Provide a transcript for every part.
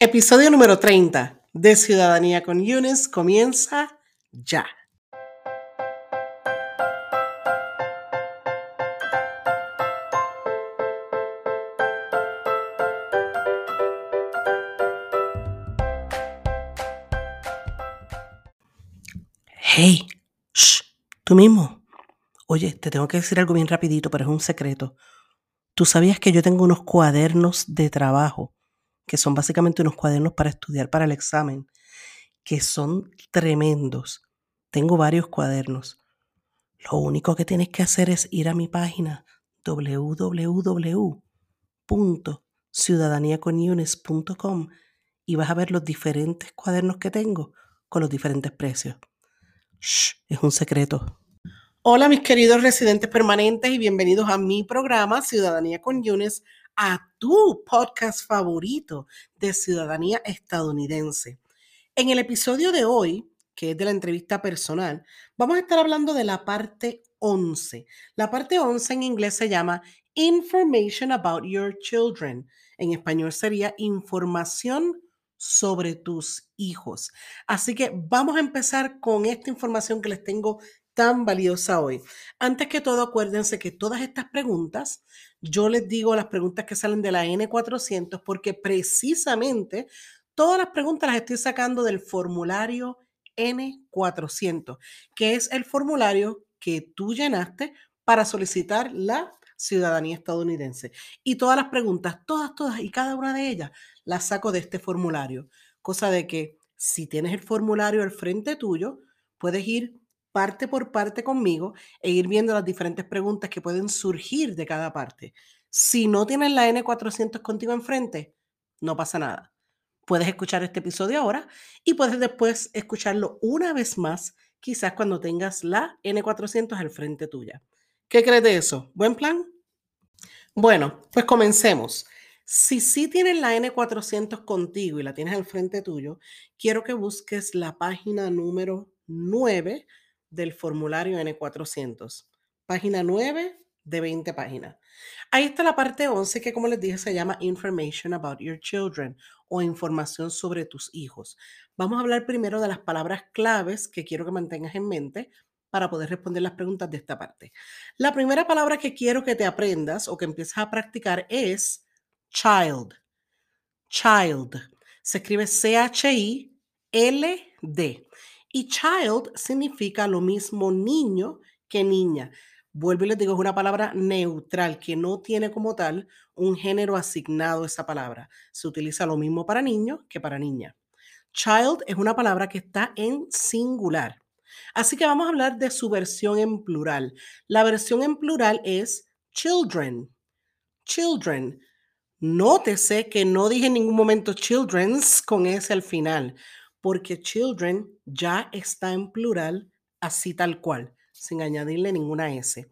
Episodio número 30 de Ciudadanía con Yunes comienza ya. Hey, shh, tú mismo. Oye, te tengo que decir algo bien rapidito, pero es un secreto. ¿Tú sabías que yo tengo unos cuadernos de trabajo, que son básicamente unos cuadernos para estudiar para el examen, que son tremendos? Tengo varios cuadernos. Lo único que tienes que hacer es ir a mi página www.ciudadaniaconyunes.com y vas a ver los diferentes cuadernos que tengo con los diferentes precios. Shh, es un secreto. Hola mis queridos residentes permanentes y bienvenidos a mi programa Ciudadanía con Yunes, a tu podcast favorito de ciudadanía estadounidense. En el episodio de hoy, que es de la entrevista personal, vamos a estar hablando de la parte 11. La parte 11 en inglés se llama Information about your children. En español sería información sobre tus hijos. Así que vamos a empezar con esta información que les tengo tan valiosa hoy. Antes que todo, acuérdense que todas estas preguntas, yo les digo las preguntas que salen de la N400 porque precisamente todas las preguntas las estoy sacando del formulario N400, que es el formulario que tú llenaste para solicitar la ciudadanía estadounidense. Y todas las preguntas, todas, todas y cada una de ellas, las saco de este formulario. Cosa de que si tienes el formulario al frente tuyo, puedes ir parte por parte conmigo e ir viendo las diferentes preguntas que pueden surgir de cada parte. Si no tienes la N400 contigo enfrente, no pasa nada. Puedes escuchar este episodio ahora y puedes después escucharlo una vez más, quizás cuando tengas la N400 al frente tuya. ¿Qué crees de eso? ¿Buen plan? Bueno, pues comencemos. Si sí tienes la N400 contigo y la tienes al frente tuyo, quiero que busques la página número 9 del formulario N400. Página 9 de 20 páginas. Ahí está la parte 11 que como les dije se llama Information about your children o información sobre tus hijos. Vamos a hablar primero de las palabras claves que quiero que mantengas en mente para poder responder las preguntas de esta parte. La primera palabra que quiero que te aprendas o que empieces a practicar es child. Child. Se escribe C-H-I-L-D. Y child significa lo mismo niño que niña. Vuelvo y les digo, es una palabra neutral que no tiene como tal un género asignado a esa palabra. Se utiliza lo mismo para niño que para niña. Child es una palabra que está en singular. Así que vamos a hablar de su versión en plural. La versión en plural es children. Children. Nótese que no dije en ningún momento children's con ese al final porque children ya está en plural así tal cual, sin añadirle ninguna S.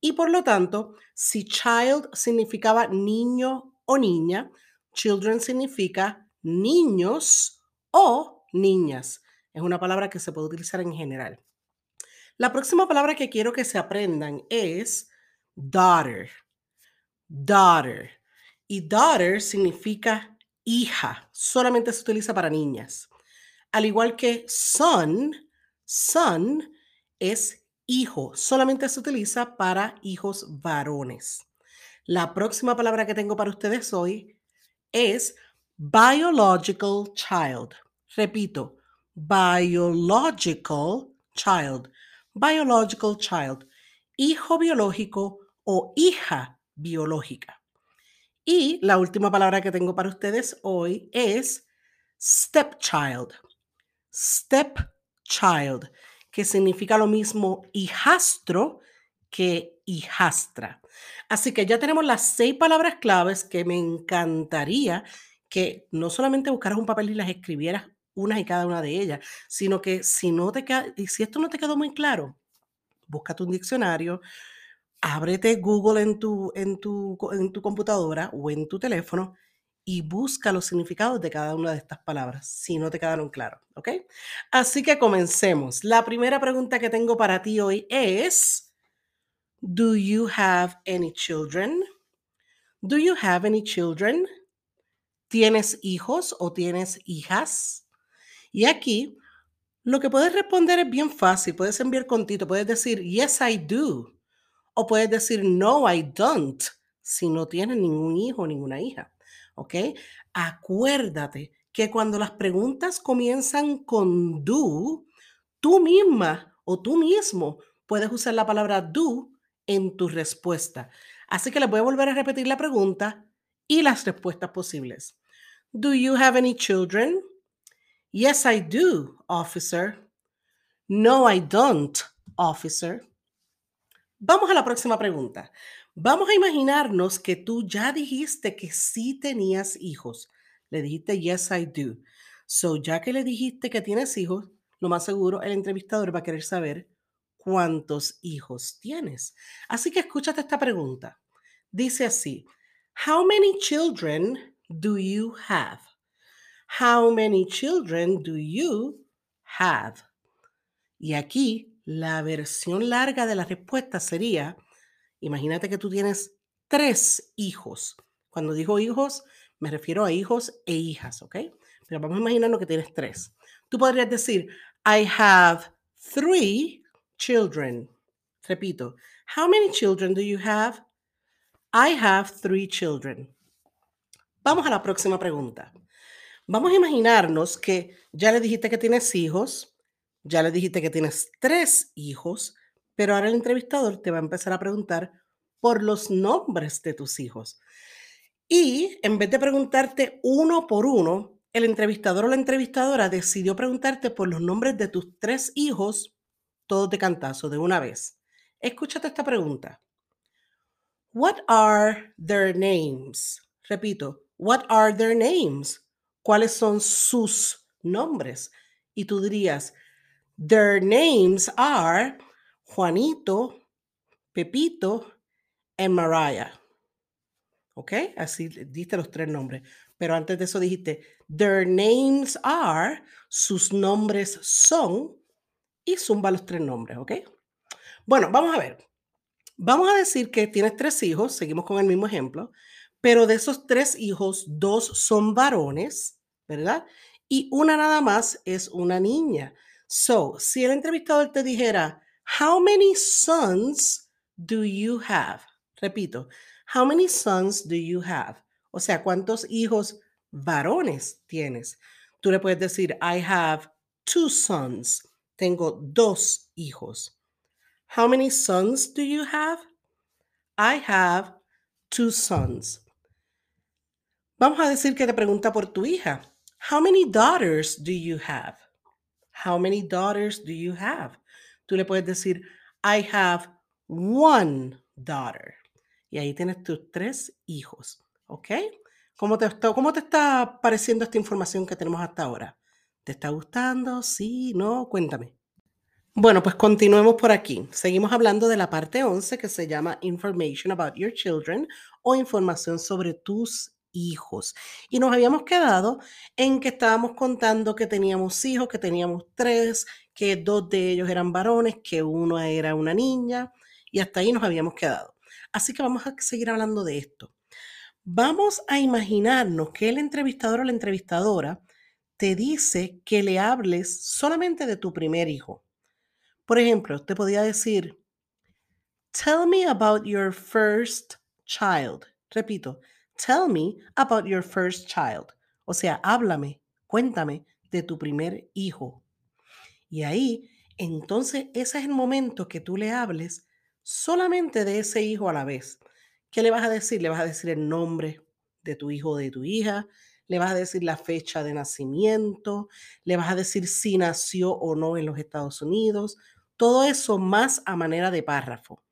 Y por lo tanto, si child significaba niño o niña, children significa niños o niñas. Es una palabra que se puede utilizar en general. La próxima palabra que quiero que se aprendan es daughter. Daughter. Y daughter significa hija. Solamente se utiliza para niñas. Al igual que son, son es hijo, solamente se utiliza para hijos varones. La próxima palabra que tengo para ustedes hoy es biological child. Repito, biological child. Biological child. Hijo biológico o hija biológica. Y la última palabra que tengo para ustedes hoy es stepchild stepchild, que significa lo mismo hijastro que hijastra. Así que ya tenemos las seis palabras claves que me encantaría que no solamente buscaras un papel y las escribieras unas y cada una de ellas, sino que si no te si esto no te quedó muy claro, búscate un diccionario, ábrete Google en tu, en tu, en tu computadora o en tu teléfono y busca los significados de cada una de estas palabras, si no te quedaron claros, ¿ok? Así que comencemos. La primera pregunta que tengo para ti hoy es, ¿Do you have any children? ¿Do you have any children? ¿Tienes hijos o tienes hijas? Y aquí lo que puedes responder es bien fácil. Puedes enviar contito, puedes decir yes, I do. O puedes decir no, I don't, si no tienes ningún hijo o ninguna hija. ¿Ok? Acuérdate que cuando las preguntas comienzan con do, tú misma o tú mismo puedes usar la palabra do en tu respuesta. Así que les voy a volver a repetir la pregunta y las respuestas posibles. Do you have any children? Yes, I do, officer. No, I don't, officer. Vamos a la próxima pregunta. Vamos a imaginarnos que tú ya dijiste que sí tenías hijos. Le dijiste, yes, I do. So, ya que le dijiste que tienes hijos, lo más seguro el entrevistador va a querer saber cuántos hijos tienes. Así que escúchate esta pregunta. Dice así, How many children do you have? How many children do you have? Y aquí la versión larga de la respuesta sería, imagínate que tú tienes tres hijos. Cuando digo hijos, me refiero a hijos e hijas, ¿ok? Pero vamos a imaginarnos que tienes tres. Tú podrías decir, I have three children. Repito, how many children do you have? I have three children. Vamos a la próxima pregunta. Vamos a imaginarnos que ya le dijiste que tienes hijos, ya le dijiste que tienes tres hijos, pero ahora el entrevistador te va a empezar a preguntar por los nombres de tus hijos. Y en vez de preguntarte uno por uno, el entrevistador o la entrevistadora decidió preguntarte por los nombres de tus tres hijos, todos de cantazo, de una vez. Escúchate esta pregunta. What are their names? Repito, what are their names? ¿Cuáles son sus nombres? Y tú dirías, their names are Juanito, Pepito and Mariah. ¿Ok? Así diste los tres nombres. Pero antes de eso dijiste, their names are, sus nombres son, y zumba los tres nombres, ¿ok? Bueno, vamos a ver. Vamos a decir que tienes tres hijos, seguimos con el mismo ejemplo, pero de esos tres hijos, dos son varones, ¿verdad? Y una nada más es una niña. So, si el entrevistador te dijera, How many sons do you have? Repito, How many sons do you have? O sea, ¿cuántos hijos varones tienes? Tú le puedes decir, I have two sons. Tengo dos hijos. How many sons do you have? I have two sons. Vamos a decir que te pregunta por tu hija. How many daughters do you have? How many daughters do you have? Tú le puedes decir, I have one daughter. Y ahí tienes tus tres hijos. ¿Ok? ¿Cómo te, está, ¿Cómo te está pareciendo esta información que tenemos hasta ahora? ¿Te está gustando? ¿Sí? ¿No? Cuéntame. Bueno, pues continuemos por aquí. Seguimos hablando de la parte 11 que se llama Information about your children o información sobre tus hijos. Y nos habíamos quedado en que estábamos contando que teníamos hijos, que teníamos tres, que dos de ellos eran varones, que uno era una niña, y hasta ahí nos habíamos quedado. Así que vamos a seguir hablando de esto. Vamos a imaginarnos que el entrevistador o la entrevistadora te dice que le hables solamente de tu primer hijo. Por ejemplo, te podía decir, Tell me about your first child. Repito, Tell me about your first child. O sea, háblame, cuéntame de tu primer hijo. Y ahí, entonces, ese es el momento que tú le hables solamente de ese hijo a la vez. ¿Qué le vas a decir? Le vas a decir el nombre de tu hijo o de tu hija, le vas a decir la fecha de nacimiento, le vas a decir si nació o no en los Estados Unidos, todo eso más a manera de párrafo.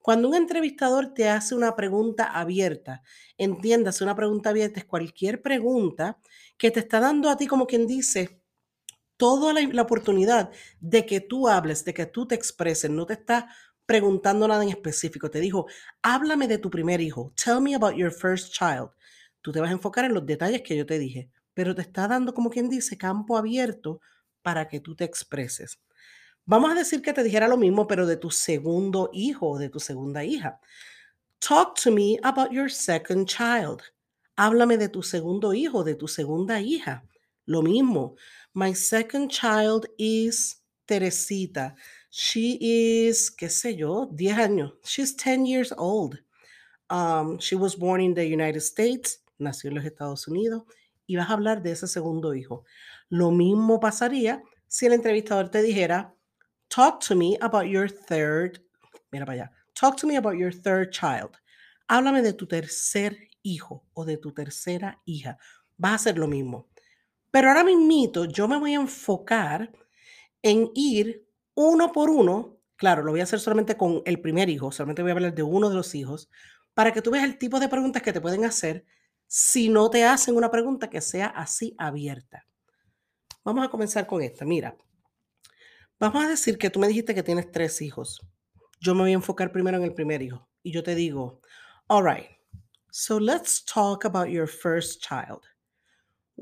Cuando un entrevistador te hace una pregunta abierta, entiéndase, una pregunta abierta es cualquier pregunta que te está dando a ti como quien dice toda la, oportunidad de que tú hables, de que tú te expreses, no te está preguntando nada en específico, te dijo, háblame de tu primer hijo, tell me about your first child. Tú te vas a enfocar en los detalles que yo te dije, pero te está dando como quien dice campo abierto para que tú te expreses. Vamos a decir que te dijera lo mismo, pero de tu segundo hijo o de tu segunda hija. Talk to me about your second child. Háblame de tu segundo hijo, de tu segunda hija. Lo mismo. My second child is Teresita. She is, qué sé yo, 10 años. She's 10 years old. Um, she was born in the United States, nació en los Estados Unidos, y vas a hablar de ese segundo hijo. Lo mismo pasaría si el entrevistador te dijera, talk to me about your third, mira para allá, talk to me about your third child. Háblame de tu tercer hijo o de tu tercera hija. Vas a hacer lo mismo. Pero ahora mismito yo me voy a enfocar en ir uno por uno. Claro, lo voy a hacer solamente con el primer hijo, solamente voy a hablar de uno de los hijos, para que tú veas el tipo de preguntas que te pueden hacer si no te hacen una pregunta que sea así abierta. Vamos a comenzar con esta. Mira, vamos a decir que tú me dijiste que tienes tres hijos. Yo me voy a enfocar primero en el primer hijo y yo te digo, all right, so let's talk about your first child.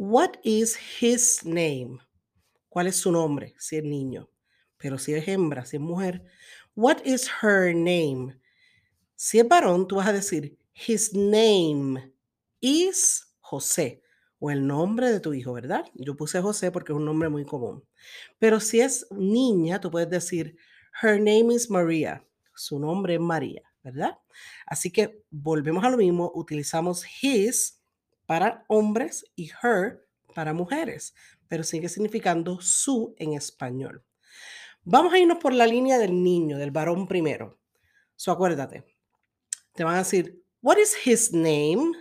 What is his name? ¿Cuál es su nombre? Si es niño. Pero si es hembra, si es mujer. What is her name? Si es varón, tú vas a decir, his name is José. O el nombre de tu hijo, ¿verdad? Yo puse José porque es un nombre muy común. Pero si es niña, tú puedes decir, her name is Maria. Su nombre es María, ¿verdad? Así que volvemos a lo mismo, utilizamos his para hombres y her para mujeres, pero sigue significando su en español. Vamos a irnos por la línea del niño, del varón primero. So acuérdate, te van a decir, what is his name?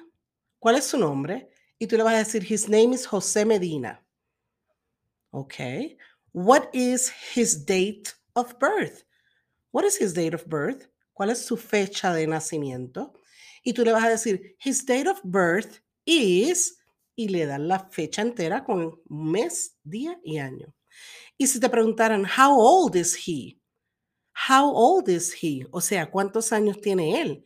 ¿Cuál es su nombre? Y tú le vas a decir, his name is José Medina. Ok. What is his date of birth? What is his date of birth? ¿Cuál es su fecha de nacimiento? Y tú le vas a decir, his date of birth is, y le dan la fecha entera con mes, día y año. Y si te preguntaran, how old is he? How old is he? O sea, ¿cuántos años tiene él?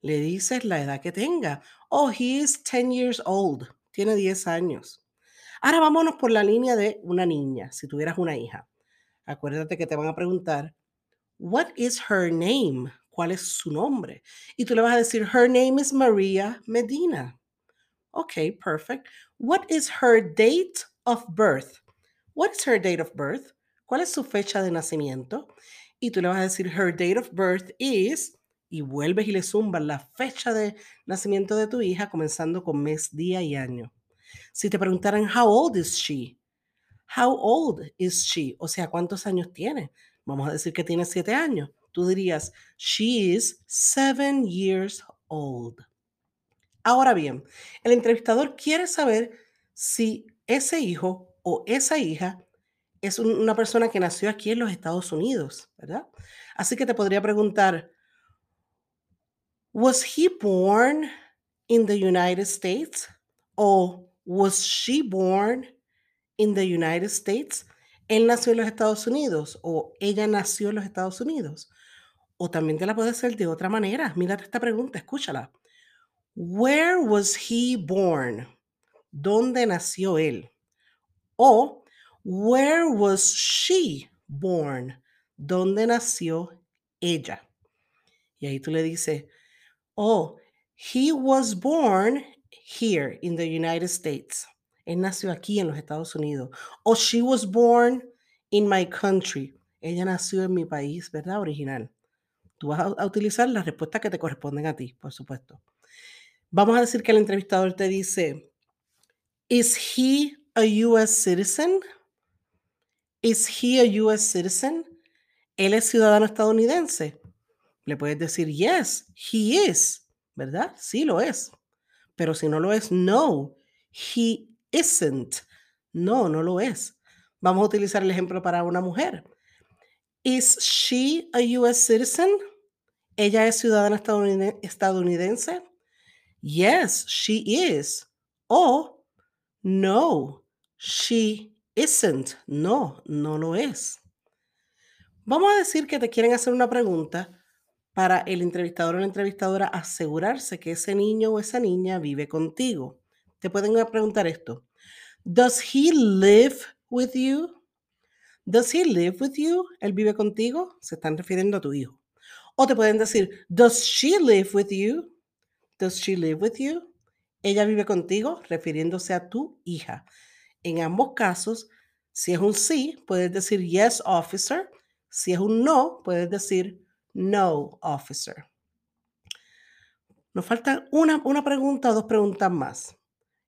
Le dices la edad que tenga. Oh, he is 10 years old. Tiene 10 años. Ahora vámonos por la línea de una niña, si tuvieras una hija. Acuérdate que te van a preguntar, what is her name? ¿Cuál es su nombre? Y tú le vas a decir, her name is Maria Medina. Okay, perfect. What is her date of birth? What is her date of birth? ¿Cuál es su fecha de nacimiento? Y tú le vas a decir, her date of birth is, y vuelves y le zumbas la fecha de nacimiento de tu hija, comenzando con mes, día y año. Si te preguntaran, how old is she? How old is she? O sea, ¿cuántos años tiene? Vamos a decir que tiene siete años. Tú dirías, she is seven years old. Ahora bien, el entrevistador quiere saber si ese hijo o esa hija es una persona que nació aquí en los Estados Unidos, ¿verdad? Así que te podría preguntar, ¿was he born in the United States? ¿O was she born in the United States? ¿Él nació en los Estados Unidos o ella nació en los Estados Unidos? O también te la puede hacer de otra manera. Mira esta pregunta, escúchala. Where was he born? ¿Dónde nació él? O where was she born? ¿Dónde nació ella? Y ahí tú le dices, oh, he was born here in the United States. Él nació aquí en los Estados Unidos. O she was born in my country. Ella nació en mi país, ¿verdad? Original. Tú vas a, utilizar las respuestas que te corresponden a ti, por supuesto. Vamos a decir que el entrevistador te dice, ¿Is he a US citizen? ¿Is he a US citizen? ¿Él es ciudadano estadounidense? Le puedes decir, yes, he is, ¿verdad? Sí lo es. Pero si no lo es, no, he isn't. No, no lo es. Vamos a utilizar el ejemplo para una mujer. ¿Is she a US citizen? ¿Ella es ciudadana estadounidense? Yes, she is. O no, she isn't. No, no lo es. Vamos a decir que te quieren hacer una pregunta para el entrevistador o la entrevistadora asegurarse que ese niño o esa niña vive contigo. Te pueden preguntar esto. Does he live with you? Does he live with you? ¿Él vive contigo? Se están refiriendo a tu hijo. O te pueden decir, Does she live with you? Does she live with you? Ella vive contigo, refiriéndose a tu hija. En ambos casos, si es un sí, puedes decir yes, officer. Si es un no, puedes decir no, officer. Nos falta una, una pregunta o dos preguntas más.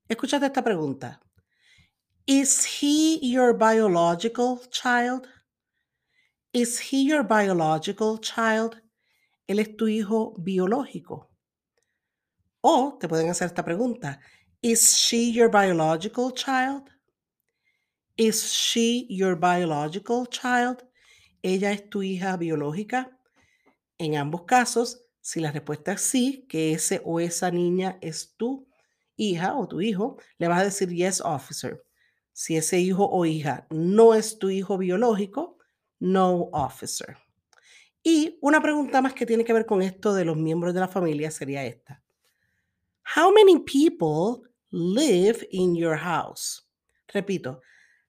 Escúchate esta pregunta. Is he your biological child? Is he your biological child? Él es tu hijo biológico. O te pueden hacer esta pregunta. Is she your biological child? Is she your biological child? ¿Ella es tu hija biológica? En ambos casos, si la respuesta es sí, que ese o esa niña es tu hija o tu hijo, le vas a decir yes, officer. Si ese hijo o hija no es tu hijo biológico, no, officer. Y una pregunta más que tiene que ver con esto de los miembros de la familia sería esta. How many people live in your house? Repito,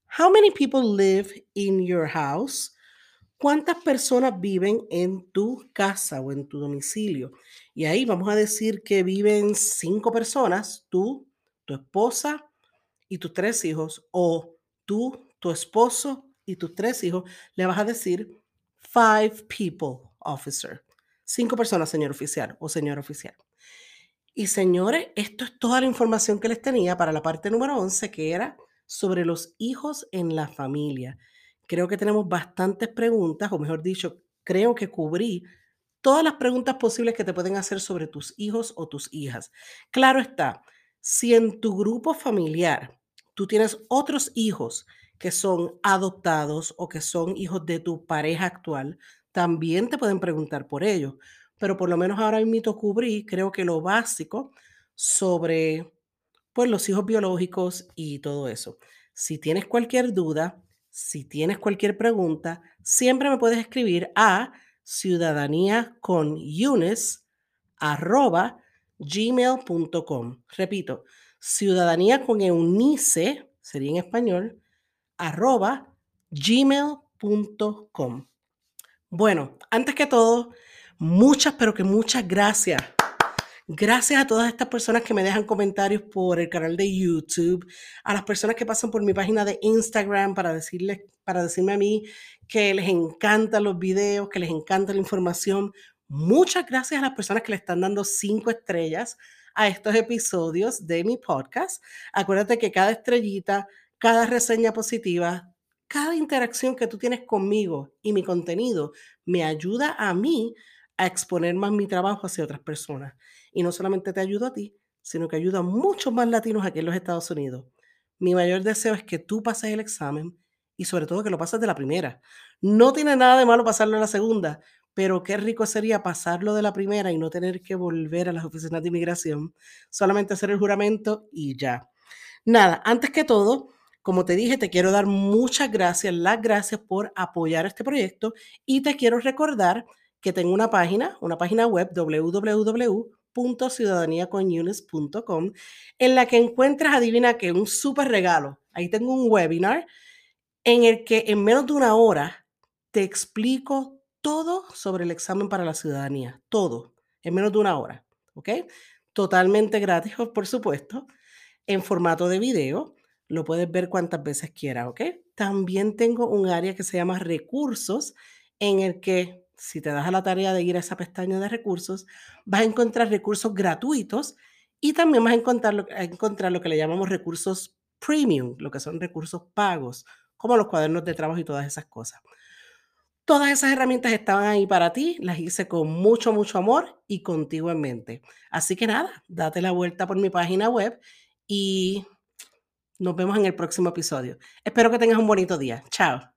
how many people live in your house? ¿Cuántas personas viven en tu casa o en tu domicilio? Y ahí vamos a decir que viven cinco personas, tú, tu esposa y tus tres hijos, o tú, tu esposo y tus tres hijos, le vas a decir five people, officer. Cinco personas, señor oficial o señor oficial. Y señores, esto es toda la información que les tenía para la parte número 11, que era sobre los hijos en la familia. Creo que tenemos bastantes preguntas, o mejor dicho, creo que cubrí todas las preguntas posibles que te pueden hacer sobre tus hijos o tus hijas. Claro está, si en tu grupo familiar tú tienes otros hijos que son adoptados o que son hijos de tu pareja actual, también te pueden preguntar por ellos pero por lo menos ahora mismo cubrí, creo que lo básico sobre pues, los hijos biológicos y todo eso. Si tienes cualquier duda, si tienes cualquier pregunta, siempre me puedes escribir a ciudadanía con arroba gmail.com. Repito, ciudadanía con eunice, sería en español, arroba gmail.com. Bueno, antes que todo, Muchas, pero que muchas gracias. Gracias a todas estas personas que me dejan comentarios por el canal de YouTube, a las personas que pasan por mi página de Instagram para decirles, para decirme a mí que les encantan los videos, que les encanta la información. Muchas gracias a las personas que le están dando cinco estrellas a estos episodios de mi podcast. Acuérdate que cada estrellita, cada reseña positiva, cada interacción que tú tienes conmigo y mi contenido me ayuda a mí a exponer más mi trabajo hacia otras personas. Y no solamente te ayudo a ti, sino que ayuda a muchos más latinos aquí en los Estados Unidos. Mi mayor deseo es que tú pases el examen y sobre todo que lo pases de la primera. No tiene nada de malo pasarlo en la segunda, pero qué rico sería pasarlo de la primera y no tener que volver a las oficinas de inmigración, solamente hacer el juramento y ya. Nada, antes que todo, como te dije, te quiero dar muchas gracias, las gracias por apoyar este proyecto y te quiero recordar que tengo una página, una página web www.ciudadaniaconunes.com en la que encuentras, adivina que, un súper regalo. Ahí tengo un webinar en el que en menos de una hora te explico todo sobre el examen para la ciudadanía, todo, en menos de una hora, ¿ok? Totalmente gratis, por supuesto, en formato de video. Lo puedes ver cuantas veces quieras, ¿ok? También tengo un área que se llama recursos, en el que si te das a la tarea de ir a esa pestaña de recursos, vas a encontrar recursos gratuitos y también vas a encontrar lo, que le llamamos recursos premium, lo que son recursos pagos, como los cuadernos de trabajo y todas esas cosas. Todas esas herramientas estaban ahí para ti, las hice con mucho, mucho amor y contigo en mente. Así que nada, date la vuelta por mi página web y nos vemos en el próximo episodio. Espero que tengas un bonito día. Chao.